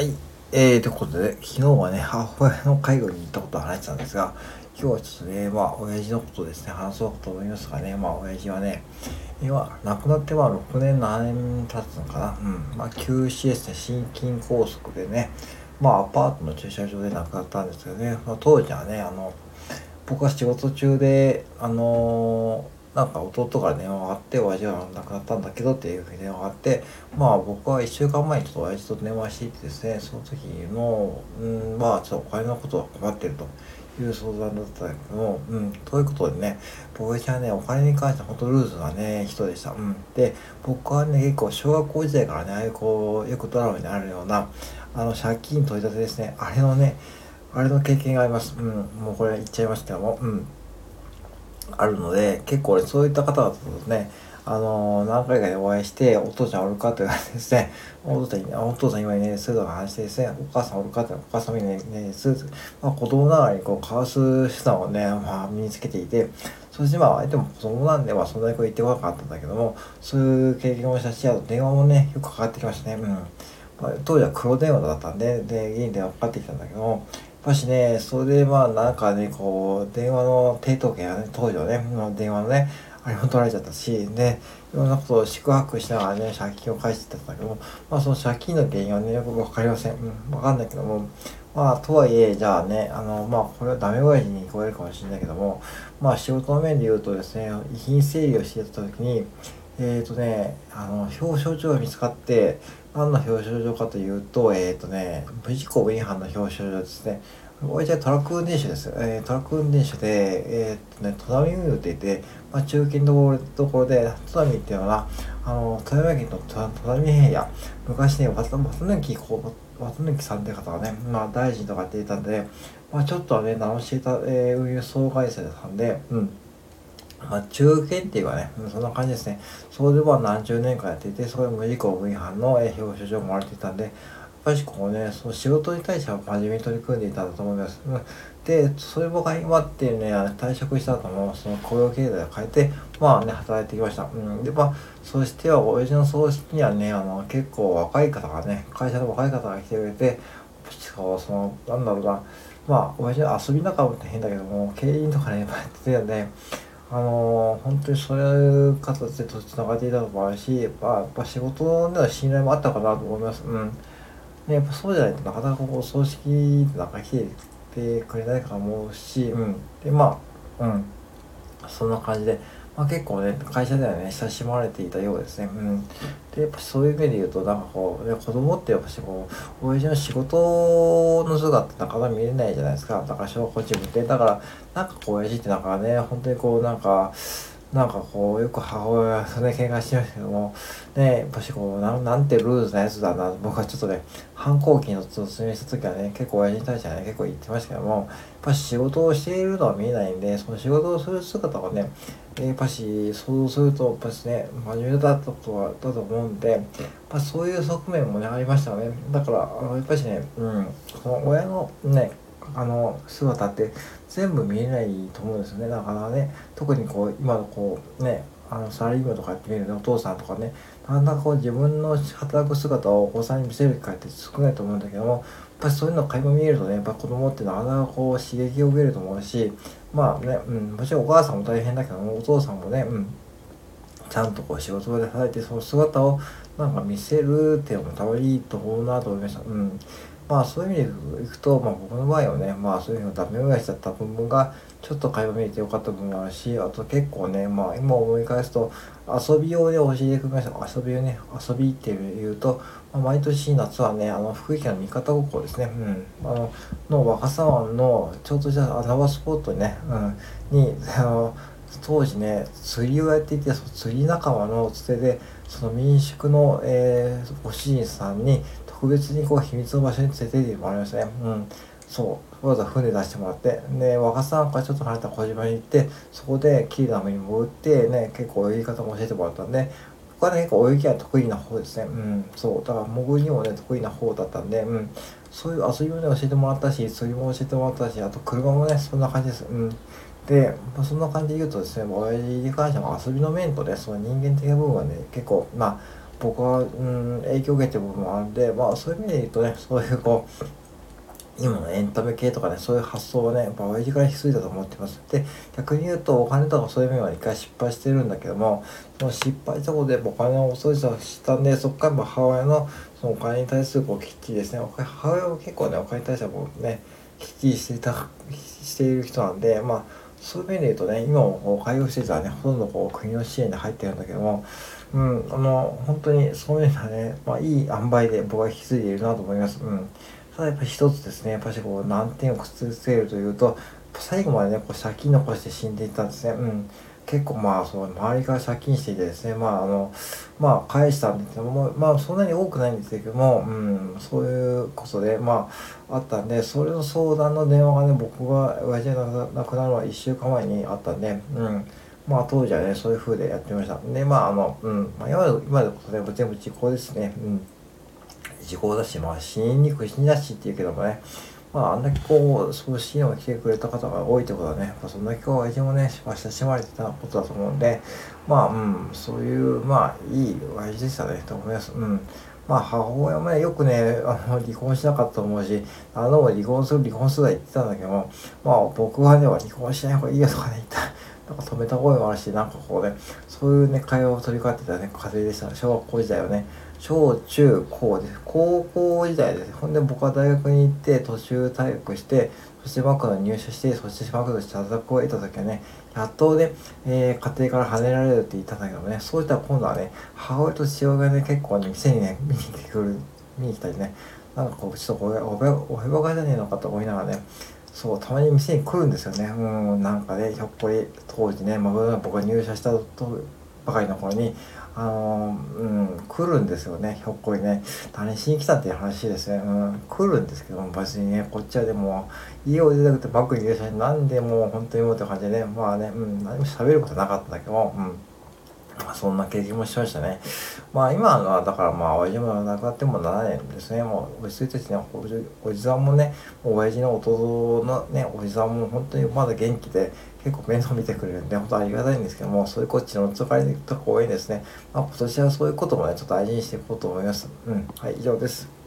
はい。えー、ということで、昨日はね、母親の介護に行ったことを話してたんですが、今日はちょっとね、まあ、親父のことですね、話そうと思いますがね、まあ、親父はね、今、亡くなってまあ、6年、7年経つのかな。うん。まあ、休止ですね、心筋梗塞でね、まあ、アパートの駐車場で亡くなったんですけどね、まあ、当時はね、あの、僕は仕事中で、あのーなんか弟から電話があって親父は亡くなったんだけどっていうふうに電話があってまあ僕は1週間前にちょっと親父と電話していてですねその時のうんまあちょっとお金のことは困ってるという相談だったんだけども、うん、ということでね、僕はね、お金に関しては本当ルーズなね、人でした。うん。で、僕はね、結構小学校時代からね、ああいうこう、よくドラマにあるような、あの、借金取り立てですね、あれのね、あれの経験があります。うん、もうこれ言っちゃいましたけども、うん。あるので、結構、ね、そういった方々とね、あのー、何回かでお会いして、お父ちゃんおるかって言われてですね、お父さん、お父さん今いないですとか話してですね、お母さんおるかって、お母さんいないですまあ、子供ながらにこう、交わす手段をね、まあ、身につけていて、そしてまあ、相手も子供なんで、まあ、そんなにこう言ってこなかったんだけども、そういう経験をしたし、あと電話もね、よくかかってきましたね。うん。まあ、当時は黒電話だったんで、で、家に電話かかってきたんだけども、ぱしね、それでまあなんかね、こう、電話の抵当権やね、当時のね、電話のね、あれも取られちゃったし、ね、いろんなことを宿泊しながらね、借金を返してたんだけども、まあその借金の原因はね、よくわかりません。うん、わかんないけども、まあとはいえ、じゃあね、あの、まあこれはダメ親父に聞こえるかもしれないけども、まあ仕事の面で言うとですね、遺品整理をしてた時に、えっ、ー、とね、あの、表彰状が見つかって、何の表彰状かというと、えっ、ー、とね、無事故違反の表彰状ですね。親父はトラック運転手です。えー、トラック運転手で、えー、っとね、戸波運輸って言って、まあ、中堅のところで、戸波っていうのは、あの、富山県の戸波平野、昔ね、渡抜き、こう、渡抜きさんって方がね、まあ、大臣とかって言ったんで、まあ、ちょっとはね、名を知れた、えー、運輸総会社さんで、うん。まあ、中堅っていうかね、そんな感じですね。そこでは何十年間やっていて、そこで無事故違反の、表彰状もらっていたんで、やっぱりこうね、その仕事に対しては真面目に取り組んでいたんだと思います。で、それ僕が今っていうね、退職した後も、その雇用経済を変えて、まあね、働いてきました。うん。で、まあ、そしては、親父の葬式にはね、あの、結構若い方がね、会社の若い方が来てくれて、その、なんだろうな、まあ、親父の遊び仲間って変だけども、経営とかね、やってたんで、あの、本当にそういう形でつながっていたのもあるし、まあ、やっぱ仕事では信頼もあったかなと思います。うん。ね、やっぱそうじゃないとなかなかこう、葬式なんか来てくれないかも思うし、うん。で、まあ、うん。そんな感じで、まあ、結構ね、会社ではね、親しまれていたようですね。うん。で、やっぱそういう意味で言うと、なんかこう、ね、子供ってやっぱしこう、親父の仕事の姿ってなかなか見れないじゃないですか。だから小学校チームって。だから、なんかこう、親父ってなんかね、本当にこう、なんか、なんかこう、よく母親とね、喧嘩してましたけども、ね、やっぱしこう、なんなんてルーズなやつだな、僕はちょっとね、反抗期の突入した時はね、結構親父に対してはね、結構言ってましたけども、やっぱ仕事をしているのは見えないんで、その仕事をする姿がね、やっぱし想像すると、やっぱしね、真面目だったことは、だと思うんで、やっぱそういう側面もね、ありましたね。だから、やっぱしね、うん、その親のね、あの姿って全部見えないと思うんですよねだからね特にこう今のこうねあのサラリーマンとかやってみるとお父さんとかねなかなかこう自分の働く姿をお子さんに見せる機会って少ないと思うんだけどもやっぱりそういうのを垣間見えるとねやっぱ子供ってなかなかこう刺激を受けると思うしまあね、うん、もちろんお母さんも大変だけどもお父さんもね、うん、ちゃんとこう仕事で働いてその姿をなんか見せるっていうのもたまにいいと思うなと思いました。うんまあそういう意味でいくと、まあ僕の場合はね、まあそういうのダメ親父だった部分がちょっと会話見えてよかった部分もあるし、あと結構ね、まあ今思い返すと遊び用で教えてくれました。遊びをね、遊びっていうと、まあ、毎年夏はね、あの福井県の三方高校ですね、うん、あの、の若狭湾のちょうどじゃあ穴場スポットね、うん、に、あの、当時ね、釣りをやっていて、その釣り仲間のつてで、その民宿の、えー、ご主人さんに特別にこう秘密の場所に連れて行ってもらいましたね。うん。そう。わざわざ船出してもらって。で、若さんからちょっと離れた小島に行って、そこでキーナムに潜って、ね、結構泳ぎ方も教えてもらったんで、僕はね、結構泳ぎは得意な方ですね。うん。そう。だから潜りもね、得意な方だったんで、うん。そういう遊びもね、教えてもらったし、釣りも教えてもらったし、あと車もね、そんな感じです。うん。で、まあ、そんな感じで言うとですね、親父に関しては遊びの面とね、その人間的な部分はね、結構、まあ、僕は、うん、影響を受けてる部分もあるんで、まあそういう意味で言うとね、そういうこう、今のエンタメ系とかね、そういう発想はね、やっぱ親父から引き継いだと思ってます。で、逆に言うと、お金とかそういう面は一回失敗してるんだけども、その失敗したことでお金を遅いしたんで、そこから母親のそのお金に対するこうきっちりですね、母親は結構ね、お金に対してはこうね、きっちりしていた、している人なんで、まあ、そういう面で言うとね、今も介護施設はね、ほとんどこう国の支援で入ってるんだけども、うん、あの、本当にそういうのはね、まあいい塩梅で僕は引き継いでいるなと思います。うん。ただやっぱり一つですね、やっぱりこう難点をくっつけるというと、最後までね、こう借金残して死んでいったんですね。うん。結構まあ、その周りから借金していてですね、まああの、まあ返したんですけども、まあそんなに多くないんですけども、うん、そういうことで、まああったんで、それの相談の電話がね、僕が親父が亡くなるのは1週間前にあったんで、うん。まあ当時はね、そういう風でやってました。で、まああの、うん、まあ今で今でこそね、全部時効ですね。うん。時効だし、まあ死ににくい死にだしって言うけどもね、まああんだけこう、そう支援を来てくれた方が多いってことはね、まあ、そんだけこう、相手もね、親しまれてたことだと思うんで、まあうん、そういう、まあいい親父でしたね、と思います。うん。まあ母親もね、よくね、あの、離婚しなかったと思うし、あの、離婚する、離婚すると言ってたんだけども、まあ僕はね、離婚しない方がいいよとかね、言った。なんか止めた声もあるし、なんかこうね、そういうね、会話を取り交ってたね、家庭でした。ね小学校時代はね、小中高です。高校時代です。ほんで僕は大学に行って、途中退学して、そしてマクドに入社して、そしてマクドで社宅を得た時はね、やっとね、えー、家庭から跳ねられるって言ったんだけどね、そういったら今度はね、母親と父親がね、結構ね、店にね、見に来てくる、見に来たりね、なんかこう、ちょっとおへおへばがじゃねえのかと思いながらね、そう、たまに店に来るんですよね。うん、なんかね、ひょっこり、当時ね、まあ、僕が入社したとばかりの頃に、あのうん、来るんですよね、ひょっこりね。何しに来たっていう話ですね。うん、来るんですけども、別にね、こっちはでも、家を出たくてバッグに入れたし、なんでもう本当にもうって感じでね、まあね、うん、何も喋ることなかったんだけども、うん。まあ、そんな経験もしましたね。まあ今はだからまあ親父も亡くなっても7年ですね。もう落ち着いてですね、おじおじさんもね、親父の弟のね、おじさんも本当にまだ元気で結構面倒見てくれるんで、本当ありがたいんですけども、そういうこっちの使いとか多いですね。まあ今年はそういうこともね、ちょっと大事にしていこうと思います。うん。はい、以上です。